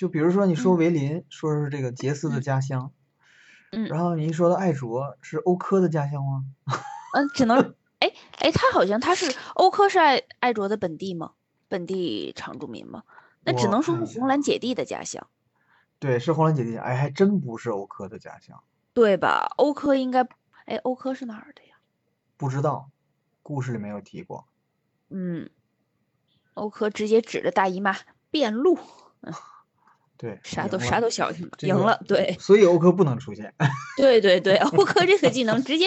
就比如说你说嗯维林，说是这个杰斯的嗯家乡，嗯然后你一说到艾卓，是欧科的家乡吗？嗯，只能 哎哎，他好像他是欧科是艾艾卓的本地吗？本地常住民吗？那只能说是红蓝姐弟的家乡，对，是红蓝姐弟家，哎，还真不是欧科的家乡，对吧？欧科应该，哎，欧科是哪儿的呀？不知道，故事里没有提过。嗯，欧科直接指着大姨妈变路，对，啥都啥都消停了，赢了，对所以欧科不能出现。对对对，欧科这个技能直接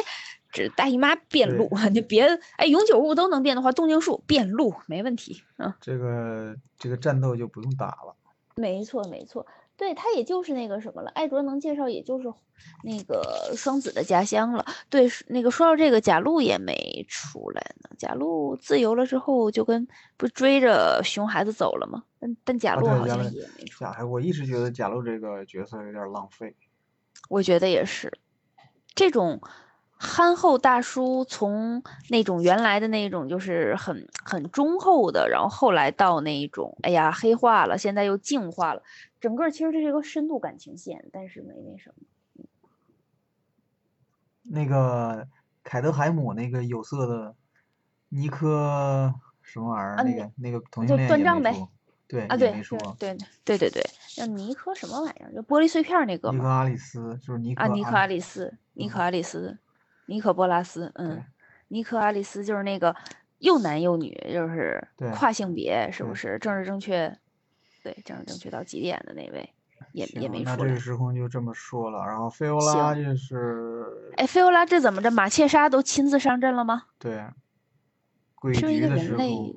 指大姨妈变路，你别哎永久物都能变的话，动静术变路没问题，啊。这个这个战斗就不用打了。没错，没错，对，他也就是那个什么了。艾卓能介绍，也就是那个双子的家乡了。对，那个说到这个，贾露也没出来呢。贾露自由了之后，就跟不追着熊孩子走了吗？但但贾啊，露好像也没出来。贾，我一直觉得贾露这个角色有点浪费。我觉得也是，这种憨厚大叔，从那种原来的那种就是很很忠厚的，然后后来到那种哎呀黑化了，现在又净化了，整个其实这是一个深度感情线，但是没那什么。那个凯德海姆那个有色的尼科什么玩意儿？啊那个那个同就性恋断章呗对，啊，也对对。对对对对，叫尼科什么玩意儿？就玻璃碎片儿那个吗？尼克阿里斯就是尼克啊，尼克阿里里斯，尼克阿里斯，尼可波拉斯，嗯，尼可阿里斯就是那个又男又女，就是跨性别，是不是？政治正确，对，政治正确到极点的那位，也也，没出来那这个。时空就这么说了。然后菲欧拉就是哎，菲欧拉这怎么着？马切莎都亲自上阵了吗？对诡是不是一个谲的时人类空，？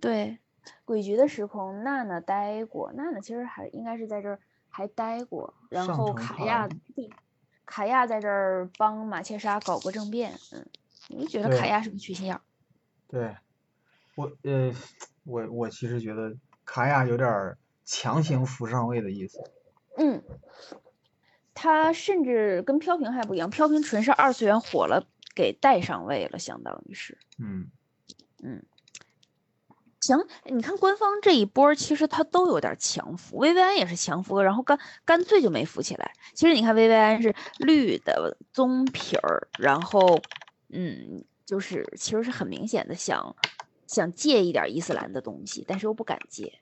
对，诡局的时空，娜娜待过，娜娜其实还应该是在这儿还待过，然后卡亚卡亚在这儿帮马切莎搞过政变，嗯，你觉得卡亚是个缺心眼儿，对我呃，我我其实觉得卡亚有点儿强行扶上位的意思。嗯，他甚至跟飘萍还不一样，飘萍纯是二次元火了，给带上位了，相当于是。嗯，嗯，行，你看官方这一波儿，其实他都有点儿强扶，薇薇安也是强扶，然后干干脆就没扶起来。其实你看薇薇安是绿的棕皮儿，然后嗯，就是其实是很明显的想想借一点儿伊斯兰的东西，但是又不敢借，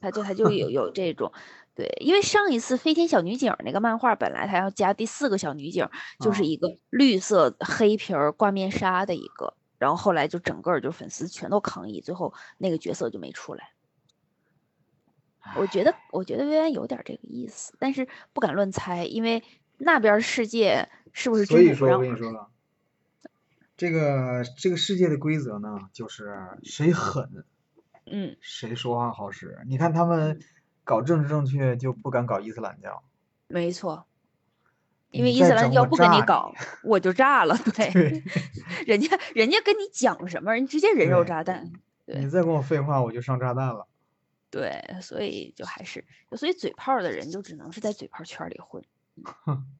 他就他就有有这种。对，因为上一次飞天小女警那个漫画，本来他要加第四个小女警，就是啊一个绿色黑皮儿挂面纱的一个，然后后来就整个就粉丝全都抗议，最后那个角色就没出来。我觉得，我觉得薇安有点这个意思，但是不敢乱猜，因为那边世界是不是所以说我跟你说了，这个这个世界的规则呢，就是谁狠嗯，谁说话好使。你看他们搞政治正确就不敢搞伊斯兰教，没错，因为伊斯兰教不跟你你搞，我就炸了。对，对人家人家跟你讲什么，人直接人肉炸弹。对你再跟我废话，我就上炸弹了。对，所以就还是，所以嘴炮的人就只能是在嘴炮圈里混。